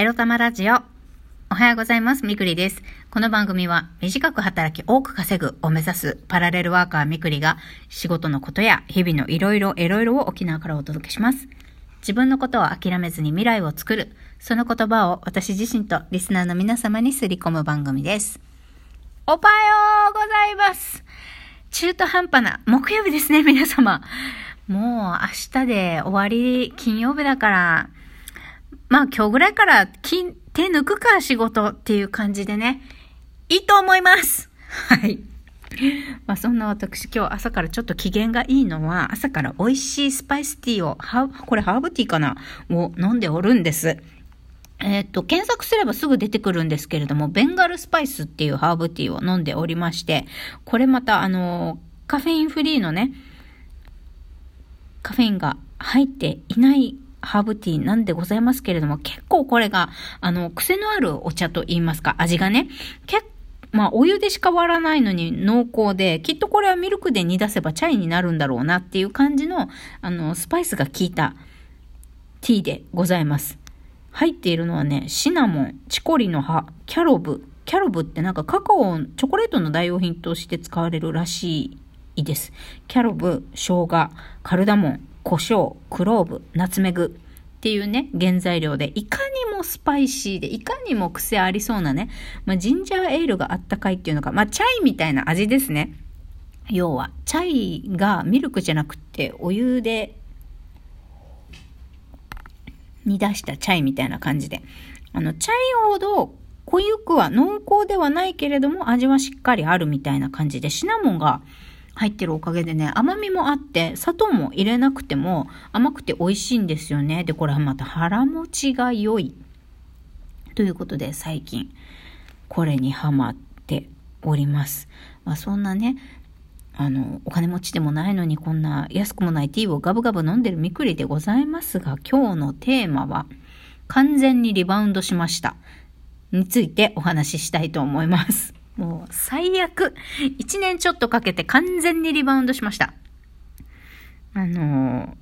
エロ玉ラジオ。おはようございます。みくりです。この番組は短く働き多く稼ぐを目指すパラレルワーカーみくりが仕事のことや日々のいろいろいろいろを沖縄からお届けします。自分のことを諦めずに未来を作る。その言葉を私自身とリスナーの皆様にすり込む番組です。おはようございます。中途半端な木曜日ですね、皆様。もう明日で終わり、金曜日だから、まあ今日ぐらいから金手抜くか仕事っていう感じでね、いいと思いますはい。まあそんな私今日朝からちょっと機嫌がいいのは朝から美味しいスパイスティーを、ハこれハーブティーかな？を飲んでおるんです。えっ、と、検索すればすぐ出てくるんですけれども、ベンガルスパイスっていうハーブティーを飲んでおりまして、これまたあの、カフェインフリーのね、カフェインが入っていないハーブティーなんでございますけれども、結構これが、あの、癖のあるお茶と言いますか、味がね、結構まあ、お湯でしか割らないのに濃厚で、きっとこれはミルクで煮出せばチャイになるんだろうなっていう感じの、あの、スパイスが効いたティーでございます。入っているのはね、シナモン、チコリの葉、キャロブ。キャロブってなんかカカオ、チョコレートの代用品として使われるらしいです。キャロブ、生姜、カルダモン、胡椒、クローブ、ナツメグっていうね、原材料で、いかにもスパイシーで、いかにも癖ありそうなね、まあ、ジンジャーエールがあったかいっていうのが、まあ、チャイみたいな味ですね。要は、チャイがミルクじゃなくて、お湯で煮出したチャイみたいな感じで。あの、チャイほど濃ゆくは濃厚ではないけれども味はしっかりあるみたいな感じで、シナモンが入ってるおかげでね、甘みもあって、砂糖も入れなくても甘くて美味しいんですよね。で、これはまた腹持ちが良い。ということで最近、これにハマっております。まあそんなね、あの、お金持ちでもないのにこんな安くもないティーをガブガブ飲んでるみくりでございますが、今日のテーマは、完全にリバウンドしました。についてお話ししたいと思います。もう最悪。一年ちょっとかけて完全にリバウンドしました。あの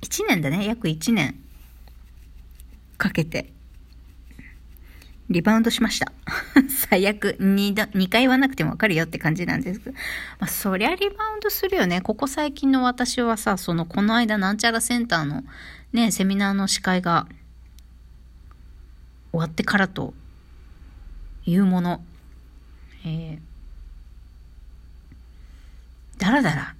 一年だね。約一年かけてリバウンドしました。最悪2だ、2回言わなくてもわかるよって感じなんですけど。まあ、そりゃリバウンドするよね。ここ最近の私はさ、その、この間なんちゃらセンターのね、セミナーの司会が終わってからというもの、えー、だらだら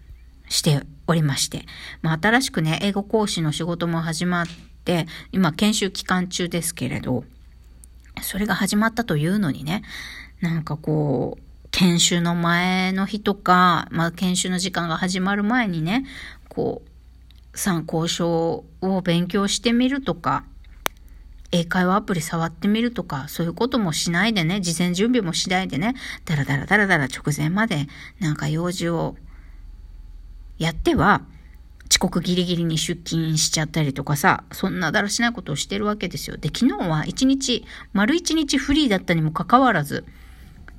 しておりまして、まあ、新しくね、英語講師の仕事も始まって、今研修期間中ですけれど、それが始まったというのにね、なんかこう、研修の前の日とか、まあ、研修の時間が始まる前にね、こう、参考書を勉強してみるとか、英会話アプリ触ってみるとか、そういうこともしないでね、事前準備もしないでね、だらだらだらだら直前まで、なんか用事をやっては、遅刻ギリギリに出勤しちゃったりとかさ、そんなだらしないことをしてるわけですよ。で、昨日は一日、丸一日フリーだったにもかかわらず、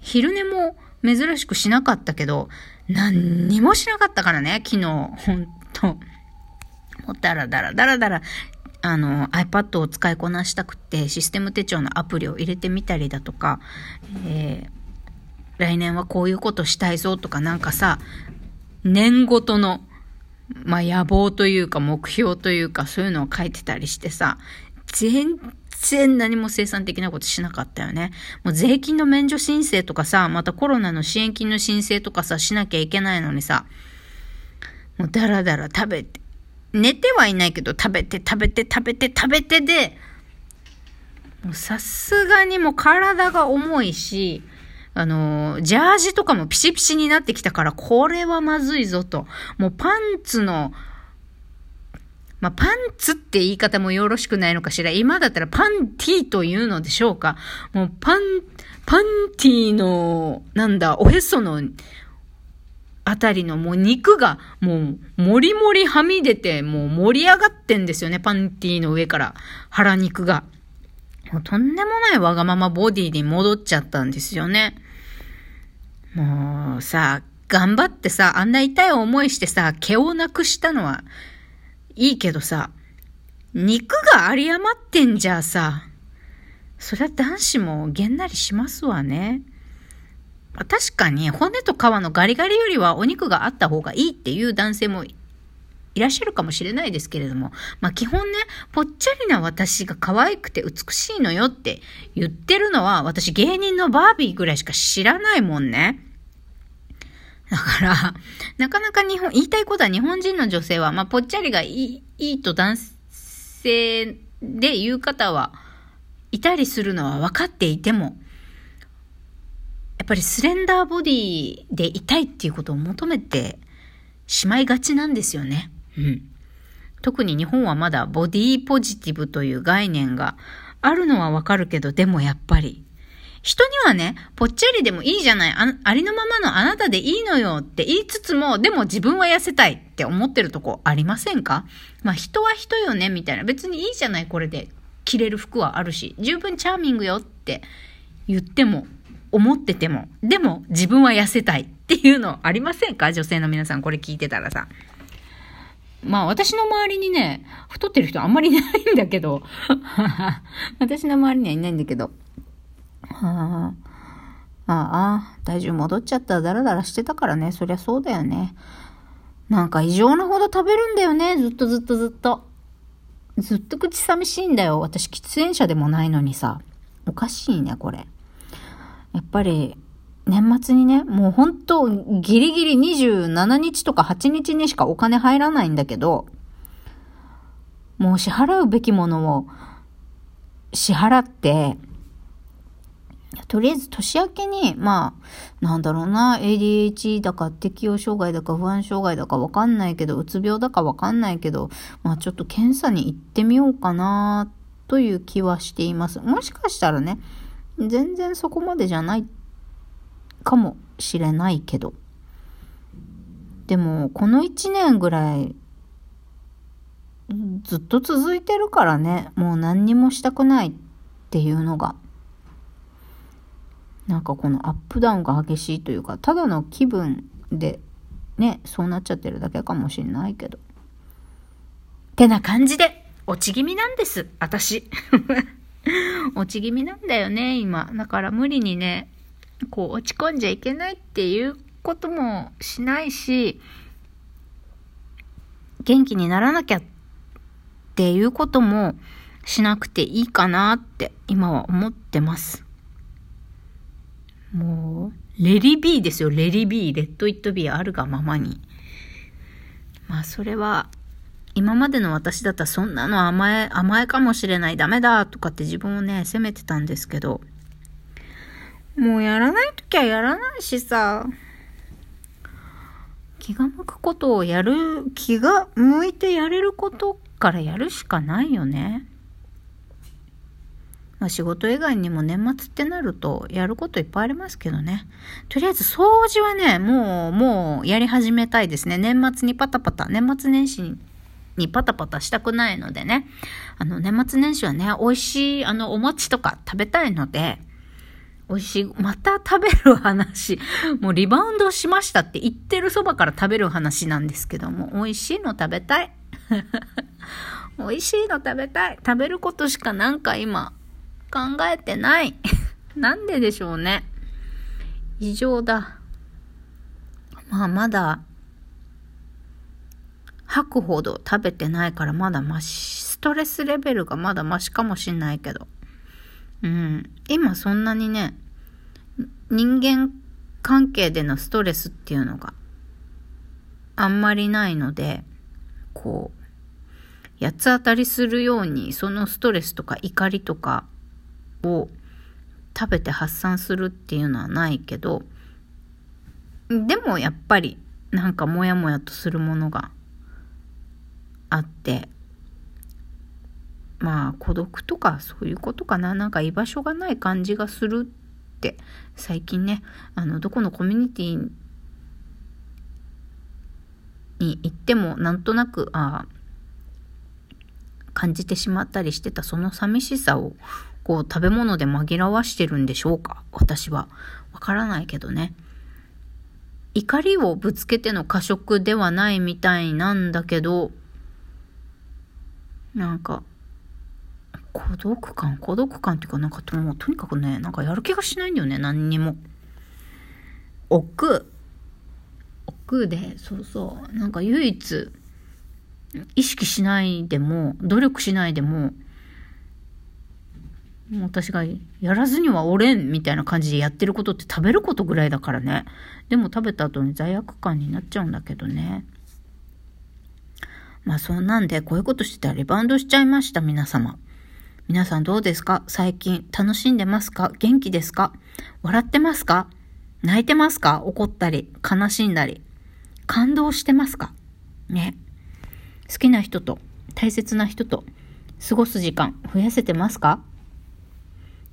昼寝も珍しくしなかったけど、何にもしなかったからね、昨日、ほんと。もうだらだらだらだら、あの、iPad を使いこなしたくて、システム手帳のアプリを入れてみたりだとか、えー、来年はこういうことしたいぞとかなんかさ、年ごとの、まあ、野望というか目標というかそういうのを書いてたりしてさ、全然何も生産的なことしなかったよね。もう税金の免除申請とかさ、またコロナの支援金の申請とかさ、しなきゃいけないのにさ、もうだらだら食べて、寝てはいないけど食べて食べて食べて食べてで、もうさすがにもう体が重いし、あの、ジャージとかもピシピシになってきたから、これはまずいぞと。もうパンツの、まあ、パンツって言い方もよろしくないのかしら。今だったらパンティーというのでしょうか。もうパン、パンティーの、なんだ、おへその、あたりのもう肉がもうもりもりはみ出てもう盛り上がってんですよね。パンティーの上から腹肉が。もうとんでもないわがままボディに戻っちゃったんですよね。もうさ、頑張ってさ、あんな痛い思いしてさ、毛をなくしたのはいいけどさ、肉が有り余ってんじゃあさ。そりゃ男子もげんなりしますわね。確かに骨と皮のガリガリよりはお肉があった方がいいっていう男性もいらっしゃるかもしれないですけれども、まあ基本ね、ぽっちゃりな私が可愛くて美しいのよって言ってるのは私芸人のバービーぐらいしか知らないもんね。だから、なかなか日本、言いたいことは日本人の女性は、まあぽっちゃりがいい、いいと男性で言う方はいたりするのは分かっていても、ぱりスレンダーボディでいたいっていうことを求めてしまいがちなんですよね。うん。特に日本はまだボディポジティブという概念があるのはわかるけど、でもやっぱり、人にはね、ぽっちゃりでもいいじゃない、あありのままのあなたでいいのよって言いつつも、でも自分は痩せたいって思ってるとこありませんか？まあ人は人よね、みたいな。別にいいじゃない、これで。着れる服はあるし、十分チャーミングよって言っても、思ってても、でも自分は痩せたいっていうのありませんか？女性の皆さんこれ聞いてたらさ。まあ私の周りにね、太ってる人あんまりいないんだけど、私の周りにはいないんだけど、はあ、ああ、体重戻っちゃったらダラダラしてたからね、そりゃそうだよね。なんか異常なほど食べるんだよね、ずっとずっとずっと。ずっと口寂しいんだよ。私喫煙者でもないのにさ。おかしいね、これ。やっぱり、年末にね、もう本当ギリギリ27日とか8日にしかお金入らないんだけど、もう支払うべきものを支払って、とりあえず年明けに、まあ、なんだろうな、ADHD だか適応障害だか不安障害だかわかんないけど、うつ病だかわかんないけど、まあちょっと検査に行ってみようかな、という気はしています。もしかしたらね、全然そこまでじゃないかもしれないけど。でも、この1年ぐらい、ずっと続いてるからね、もう何にもしたくないっていうのが。なんかこのアップダウンが激しいというか、ただの気分でね、そうなっちゃってるだけかもしれないけど。ってな感じで、落ち気味なんです、私。落ち気味なんだよね、今。だから無理にね、こう落ち込んじゃいけないっていうこともしないし、元気にならなきゃっていうこともしなくていいかなって今は思ってます。もう、レリビーですよ、レリビー。レッド・イット・ビーあるがままに。まあ、それは、今までの私だったらそんなの甘え、甘えかもしれない、ダメだとかって自分をね、責めてたんですけど、もうやらないときはやらないしさ、気が向くことをやる、気が向いてやれることからやるしかないよね。まあ、仕事以外にも年末ってなるとやることいっぱいありますけどね。とりあえず掃除はね、もう、もうやり始めたいですね。年末にパタパタ、年末年始ににパタパタしたくないのでね。あの、年末年始はね、美味しい、あの、お餅とか食べたいので、美味しい。また食べる話。もうリバウンドしましたって言ってるそばから食べる話なんですけども、美味しいの食べたい。美味しいの食べたい。食べることしかなんか今考えてない。なんででしょうね。異常だ。まあまだ、吐くほど食べてないからまだマシ、ストレスレベルがまだマシかもしんないけど。うん。今そんなにね、人間関係でのストレスっていうのがあんまりないので、こう、八つ当たりするようにそのストレスとか怒りとかを食べて発散するっていうのはないけど、でもやっぱりなんかモヤモヤとするものがあって、まあ孤独とかそういうことかな。なんか居場所がない感じがするって最近ねあのどこのコミュニティに行ってもなんとなくあ感じてしまったりしてたその寂しさをこう食べ物で紛らわしてるんでしょうか。私は。わからないけどね。怒りをぶつけての過食ではないみたいなんだけどなんか、孤独感、孤独感っていうか、なんかもうとにかくね、なんかやる気がしないんだよね、何にも。億劫。億劫で、そうそう、なんか唯一、意識しないでも、努力しないでも、もう私がやらずにはおれんみたいな感じでやってることって食べることぐらいだからね。でも食べた後に罪悪感になっちゃうんだけどね。まあそうなんで、こういうことしてたらリバウンドしちゃいました、皆様。皆さんどうですか？最近楽しんでますか？元気ですか？笑ってますか？泣いてますか？怒ったり、悲しんだり。感動してますか？ね。好きな人と、大切な人と過ごす時間増やせてますか？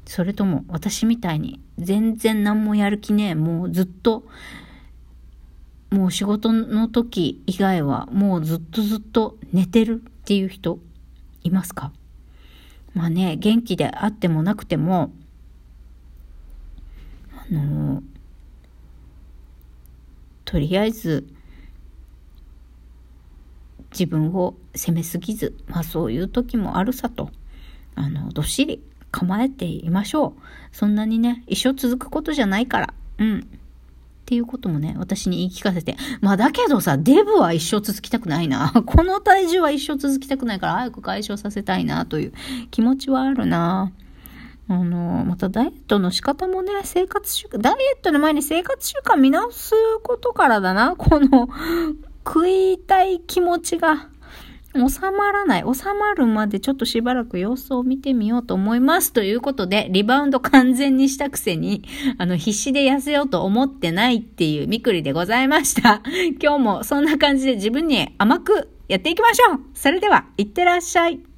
それとも私みたいに全然何もやる気ねえ、もうずっと、もう仕事の時以外はもうずっとずっと寝てるっていう人いますか？まあね、元気であってもなくても、あのとりあえず自分を責めすぎず、まあそういう時もあるさと、あの、どっしり構えていましょう。そんなにね、一生続くことじゃないから。うん。っていうこともね、私に言い聞かせて。まあだけどさ、デブは一生続きたくないな。この体重は一生続きたくないから早く解消させたいなという気持ちはあるな。あの、またダイエットの仕方もね、生活習慣、ダイエットの前に生活習慣見直すことからだな。この、食いたい気持ちが。収まらない。収まるまでちょっとしばらく様子を見てみようと思います。ということで、リバウンド完全にしたくせに、あの、必死で痩せようと思ってないっていうみくりでございました。今日もそんな感じで自分に甘くやっていきましょうそれでは、いってらっしゃい。